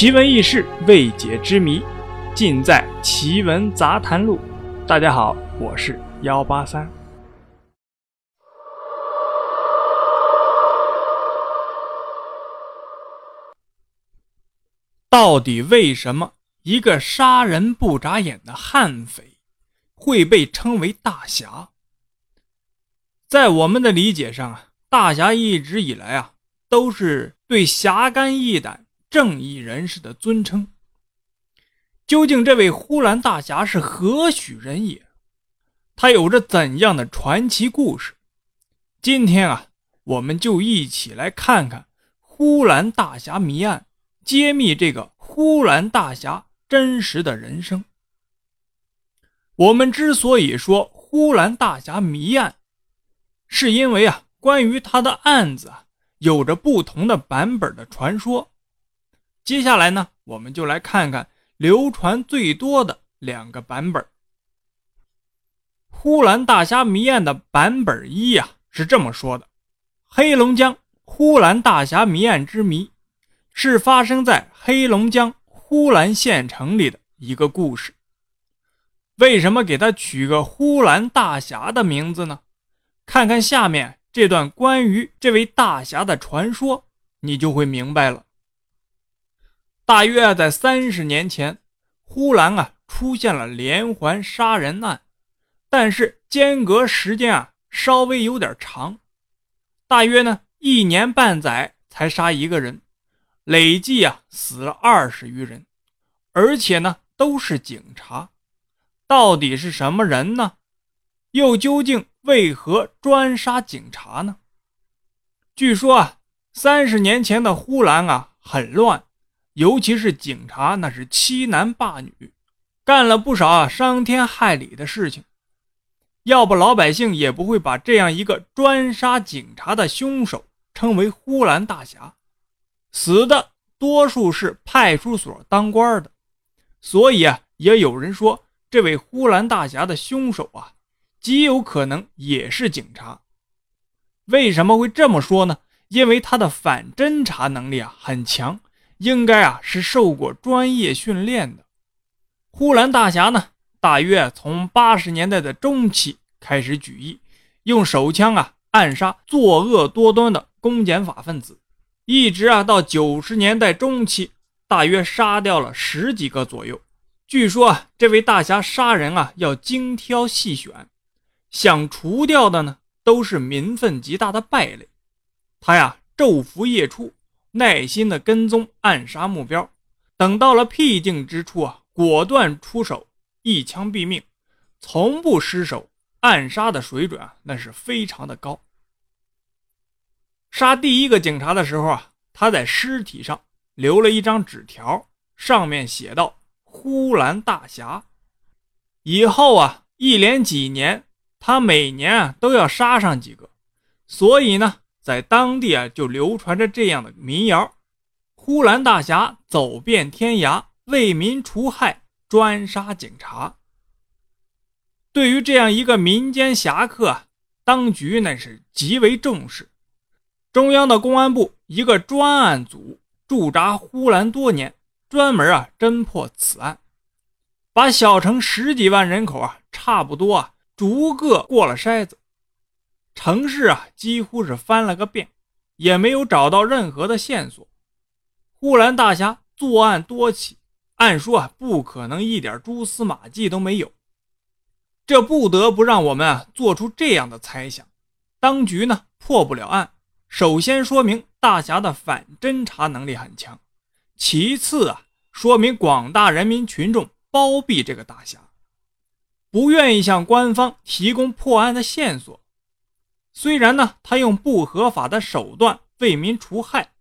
奇闻异事、未解之谜，尽在《奇闻杂谈录》。大家好，我是幺八三。到底为什么一个杀人不眨眼的悍匪会被称为大侠？在我们的理解上啊，大侠一直以来啊都是对侠肝义胆。正义人士的尊称。究竟这位呼兰大侠是何许人也？他有着怎样的传奇故事？今天啊，我们就一起来看看呼兰大侠谜案，揭秘这个呼兰大侠真实的人生。我们之所以说呼兰大侠谜案，是因为啊，关于他的案子啊，有着不同的版本的传说。接下来呢，我们就来看看流传最多的两个版本。呼兰大侠谜案的版本一呀是这么说的：黑龙江呼兰大侠谜案之谜，是发生在黑龙江呼兰县城里的一个故事。为什么给他取个呼兰大侠的名字呢？看看下面这段关于这位大侠的传说，你就会明白了。大约在三十年前，呼兰啊出现了连环杀人案，但是间隔时间啊稍微有点长，大约呢一年半载才杀一个人，累计啊死了二十余人，而且呢都是警察，到底是什么人呢？又究竟为何专杀警察呢？据说啊，三十年前的呼兰啊很乱。尤其是警察，那是欺男霸女，干了不少伤天害理的事情。要不老百姓也不会把这样一个专杀警察的凶手称为呼兰大侠。死的多数是派出所当官的，所以啊，也有人说这位呼兰大侠的凶手啊，极有可能也是警察。为什么会这么说呢？因为他的反侦查能力啊很强。应该啊是受过专业训练的。呼兰大侠呢，大约从八十年代的中期开始举义，用手枪啊暗杀作恶多端的公检法分子，一直啊到九十年代中期，大约杀掉了十几个左右。据说啊，这位大侠杀人啊要精挑细选，想除掉的呢都是民愤极大的败类。他呀昼伏夜出。耐心的跟踪暗杀目标，等到了僻静之处啊，果断出手，一枪毙命，从不失手。暗杀的水准啊，那是非常的高。杀第一个警察的时候啊，他在尸体上留了一张纸条，上面写道：“呼兰大侠。”以后啊，一连几年，他每年啊都要杀上几个，所以呢。在当地啊，就流传着这样的民谣：“呼兰大侠走遍天涯，为民除害，专杀警察。”对于这样一个民间侠客，当局那是极为重视。中央的公安部一个专案组驻扎呼兰多年，专门啊侦破此案，把小城十几万人口啊，差不多啊逐个过了筛子。城市啊，几乎是翻了个遍，也没有找到任何的线索。呼兰大侠作案多起，按说啊，不可能一点蛛丝马迹都没有。这不得不让我们啊做出这样的猜想：当局呢破不了案，首先说明大侠的反侦查能力很强；其次啊，说明广大人民群众包庇这个大侠，不愿意向官方提供破案的线索。虽然呢，他用不合法的手段为民除害，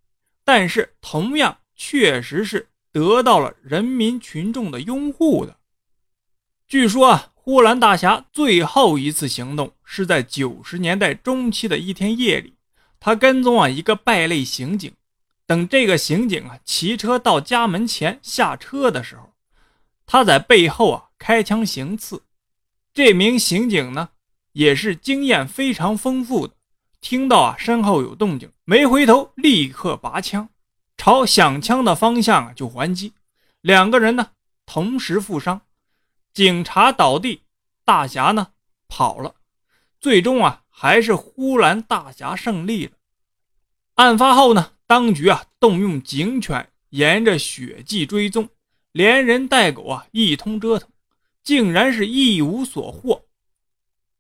但是同样确实是得到了人民群众的拥护的。据说啊，呼兰大侠最后一次行动是在九十年代中期的一天夜里，他跟踪啊一个败类刑警，等这个刑警啊骑车到家门前下车的时候，他在背后啊开枪行刺，这名刑警呢。也是经验非常丰富的，听到啊身后有动静，没回头，立刻拔枪。朝响枪的方向就还击，两个人呢同时负伤，警察倒地，大侠呢跑了，最终啊还是呼兰大侠胜利了。案发后呢，当局啊动用警犬沿着血迹追踪，连人带狗啊一通折腾，竟然是一无所获。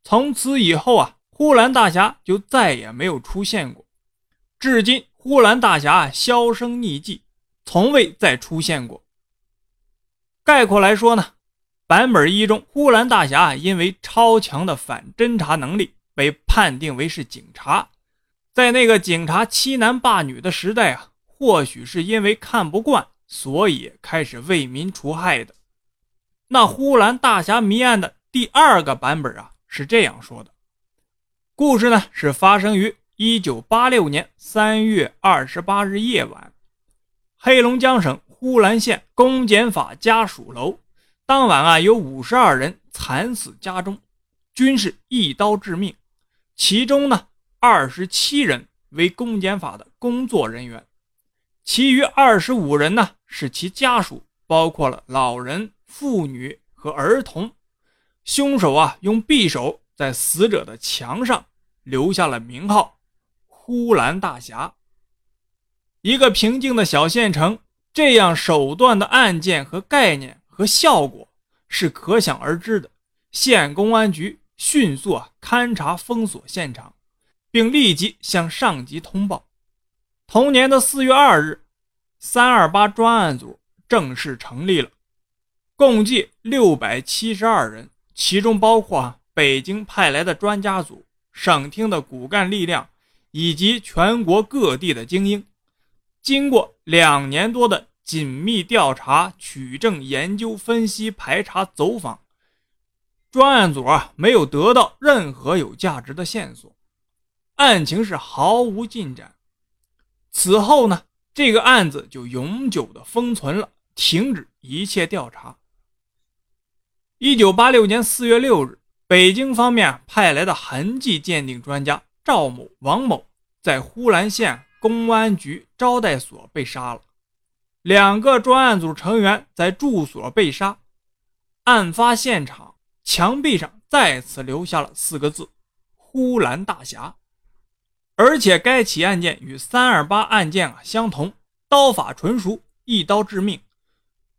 从此以后啊，呼兰大侠就再也没有出现过，至今。呼兰大侠销声匿迹，从未再出现过。概括来说呢，版本一中，呼兰大侠因为超强的反侦查能力，被判定为是警察。在那个警察欺男霸女的时代啊，或许是因为看不惯，所以开始为民除害的。那呼兰大侠谜案的第二个版本啊，是这样说的：故事呢是发生于。一九八六年三月二十八日夜晚，黑龙江省呼兰县公检法家属楼，当晚啊有五十二人惨死家中，均是一刀致命。其中呢，二十七人为公检法的工作人员，其余二十五人呢是其家属，包括了老人、妇女和儿童。凶手啊用匕首在死者的墙上留下了名号。呼兰大侠，一个平静的小县城，这样手段的案件和概念和效果是可想而知的。县公安局迅速啊勘查封锁现场，并立即向上级通报。同年的四月二日，三二八专案组正式成立了，共计六百七十二人，其中包括北京派来的专家组、省厅的骨干力量。以及全国各地的精英，经过两年多的紧密调查、取证、研究、分析、排查、走访，专案组啊没有得到任何有价值的线索，案情是毫无进展。此后呢，这个案子就永久的封存了，停止一切调查。一九八六年四月六日，北京方面派来的痕迹鉴定专家。赵某、王某在呼兰县公安局招待所被杀了，两个专案组成员在住所被杀。案发现场墙壁上再次留下了四个字：“呼兰大侠”，而且该起案件与三二八案件啊相同，刀法纯熟，一刀致命，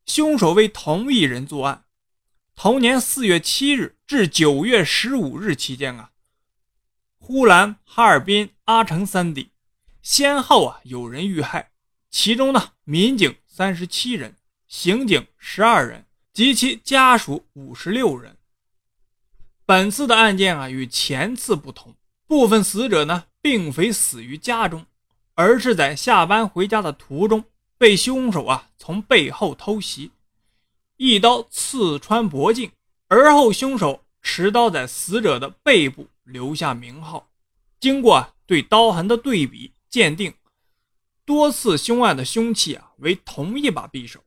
凶手为同一人作案。同年四月七日至九月十五日期间啊。呼兰、哈尔滨、阿城三地先后啊有人遇害，其中呢民警三十七人，刑警十二人及其家属五十六人。本次的案件啊与前次不同，部分死者呢并非死于家中，而是在下班回家的途中被凶手啊从背后偷袭，一刀刺穿脖颈，而后凶手持刀在死者的背部。留下名号，经过对刀痕的对比鉴定，多次凶案的凶器啊为同一把匕首。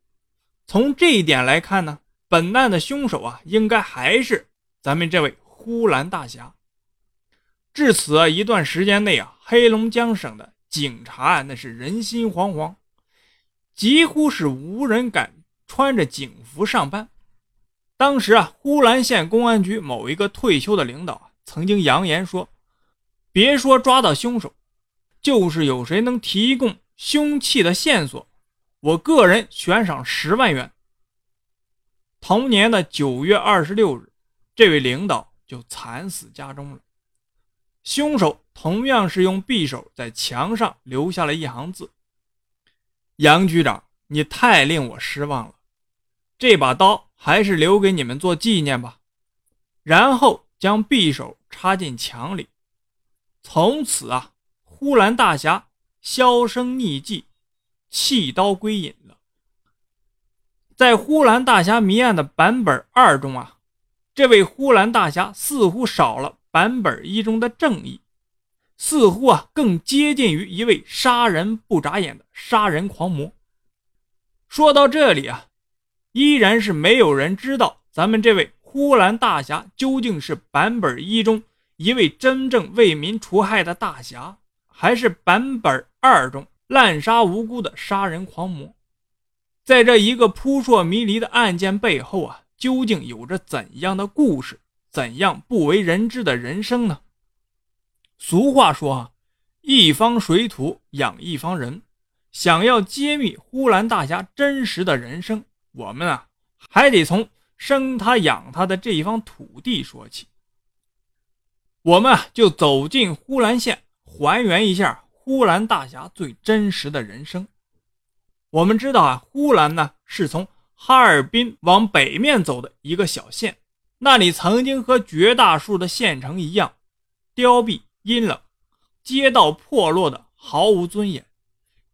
从这一点来看呢，本案的凶手啊应该还是咱们这位呼兰大侠。至此啊一段时间内啊，黑龙江省的警察啊那是人心惶惶，几乎是无人敢穿着警服上班。当时啊，呼兰县公安局某一个退休的领导啊。曾经扬言说：“别说抓到凶手，就是有谁能提供凶器的线索，我个人悬赏十万元。”同年的九月二十六日，这位领导就惨死家中了。凶手同样是用匕首在墙上留下了一行字：“杨局长，你太令我失望了，这把刀还是留给你们做纪念吧。”然后。将匕首插进墙里，从此啊，呼兰大侠销声匿迹，弃刀归隐了。在呼兰大侠谜案的版本二中啊，这位呼兰大侠似乎少了版本一中的正义，似乎啊更接近于一位杀人不眨眼的杀人狂魔。说到这里啊，依然是没有人知道咱们这位。呼兰大侠究竟是版本一中一位真正为民除害的大侠，还是版本二中滥杀无辜的杀人狂魔。在这一个扑朔迷离的案件背后啊，究竟有着怎样的故事，怎样不为人知的人生呢？俗话说啊，一方水土养一方人。想要揭秘呼兰大侠真实的人生，我们啊还得从生他养他的这一方土地说起。我们啊就走进呼兰县，还原一下呼兰大侠最真实的人生。我们知道啊，呼兰呢是从哈尔滨往北面走的一个小县，那里曾经和绝大数的县城一样，凋敝阴冷，街道破落的毫无尊严。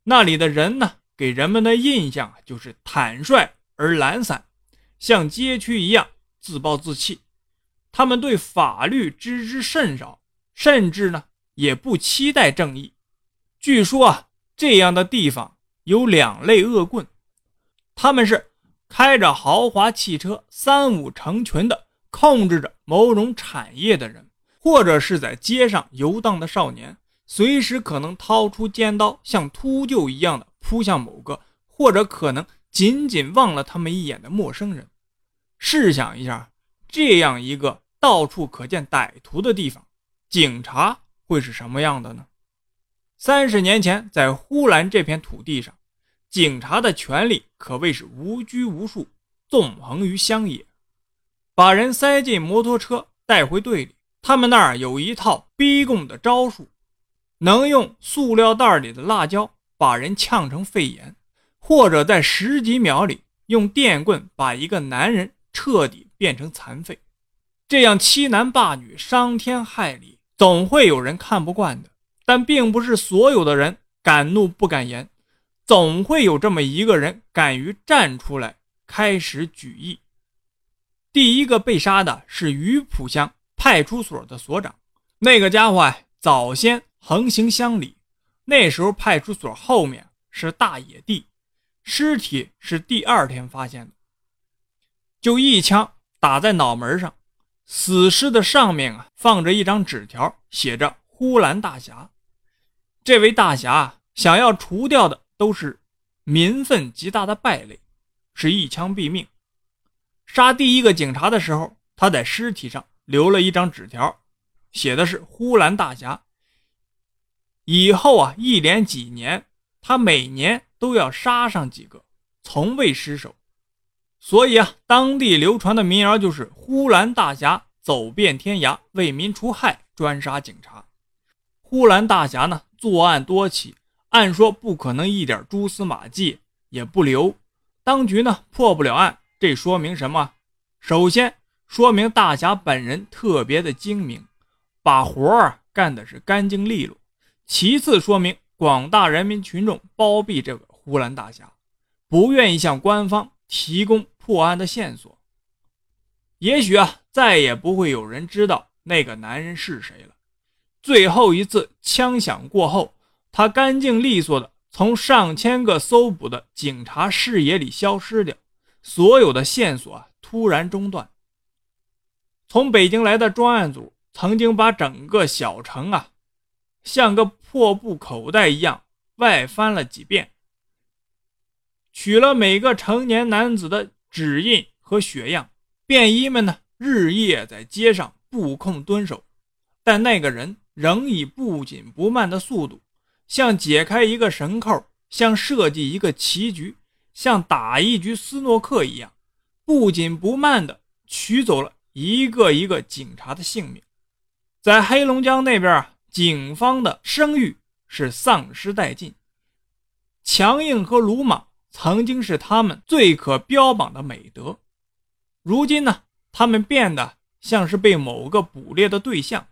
那里的人呢，给人们的印象就是坦率而懒散，像街区一样自暴自弃。他们对法律知之甚少，甚至呢也不期待正义。据说啊，这样的地方有两类恶棍，他们是开着豪华汽车、三五成群的控制着某种产业的人，或者是在街上游荡的少年。随时可能掏出尖刀，像秃鹫一样的扑向某个，或者可能仅仅望了他们一眼的陌生人。试想一下，这样一个到处可见歹徒的地方，警察会是什么样的呢？三十年前，在呼兰这片土地上，警察的权力可谓是无拘无束，纵横于乡野，把人塞进摩托车带回队里。他们那儿有一套逼供的招数。能用塑料袋里的辣椒把人呛成肺炎，或者在十几秒里用电棍把一个男人彻底变成残废，这样欺男霸女、伤天害理，总会有人看不惯的。但并不是所有的人敢怒不敢言，总会有这么一个人敢于站出来开始举义。第一个被杀的是榆浦乡派出所的所长，那个家伙啊，早先。横行乡里，那时候派出所后面是大野地，尸体是第二天发现的，就一枪打在脑门上，死尸的上面啊放着一张纸条，写着“呼兰大侠”。这位大侠想要除掉的都是民愤极大的败类，是一枪毙命。杀第一个警察的时候，他在尸体上留了一张纸条，写的是“呼兰大侠”。以后啊，一连几年，他每年都要杀上几个，从未失手。所以啊，当地流传的民谣就是“呼兰大侠走遍天涯，为民除害，专杀警察”。呼兰大侠呢，作案多起，按说不可能一点蛛丝马迹也不留，当局呢破不了案。这说明什么？首先说明大侠本人特别的精明，把活儿干的是干净利落。其次，说明广大人民群众包庇这个呼兰大侠，不愿意向官方提供破案的线索。也许啊，再也不会有人知道那个男人是谁了。最后一次枪响过后，他干净利索的从上千个搜捕的警察视野里消失掉，所有的线索啊突然中断。从北京来的专案组曾经把整个小城啊。像个破布口袋一样外翻了几遍，取了每个成年男子的指印和血样。便衣们呢，日夜在街上布控蹲守，但那个人仍以不紧不慢的速度，像解开一个绳扣，像设计一个棋局，像打一局斯诺克一样，不紧不慢地取走了一个一个警察的性命。在黑龙江那边啊。警方的声誉是丧失殆尽，强硬和鲁莽曾经是他们最可标榜的美德，如今呢，他们变得像是被某个捕猎的对象，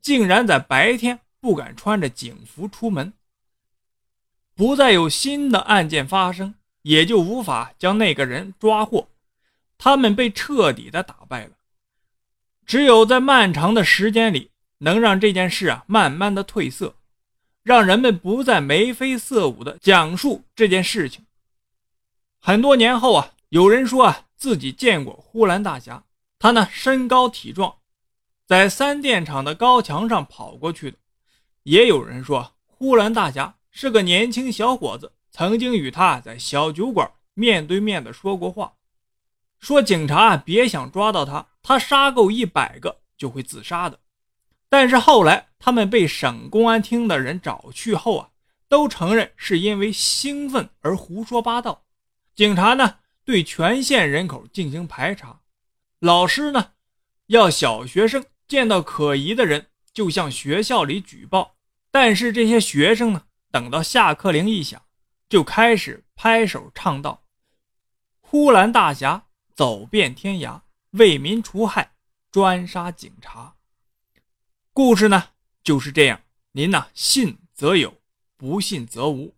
竟然在白天不敢穿着警服出门。不再有新的案件发生，也就无法将那个人抓获，他们被彻底的打败了。只有在漫长的时间里。能让这件事啊慢慢的褪色，让人们不再眉飞色舞的讲述这件事情。很多年后啊，有人说啊自己见过呼兰大侠，他呢身高体壮，在三电厂的高墙上跑过去的；也有人说呼兰大侠是个年轻小伙子，曾经与他在小酒馆面对面的说过话，说警察别想抓到他，他杀够一百个就会自杀的。但是后来他们被省公安厅的人找去后啊，都承认是因为兴奋而胡说八道。警察呢对全县人口进行排查，老师呢要小学生见到可疑的人就向学校里举报，但是这些学生呢。等到下课铃一响，就开始拍手唱道：“呼兰大侠走遍天涯，为民除害，专杀警察。”故事呢就是这样，您呢信则有，不信则无。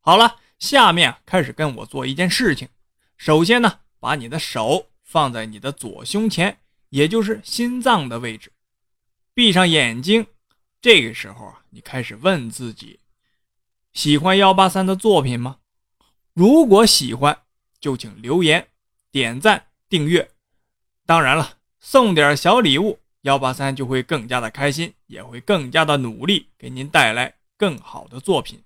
好了，下面开始跟我做一件事情。首先呢，把你的手放在你的左胸前，也就是心脏的位置，闭上眼睛。这个时候啊，你开始问自己。喜欢幺八三的作品吗？如果喜欢，就请留言、点赞、订阅。当然了，送点小礼物，幺八三就会更加的开心，也会更加的努力，给您带来更好的作品。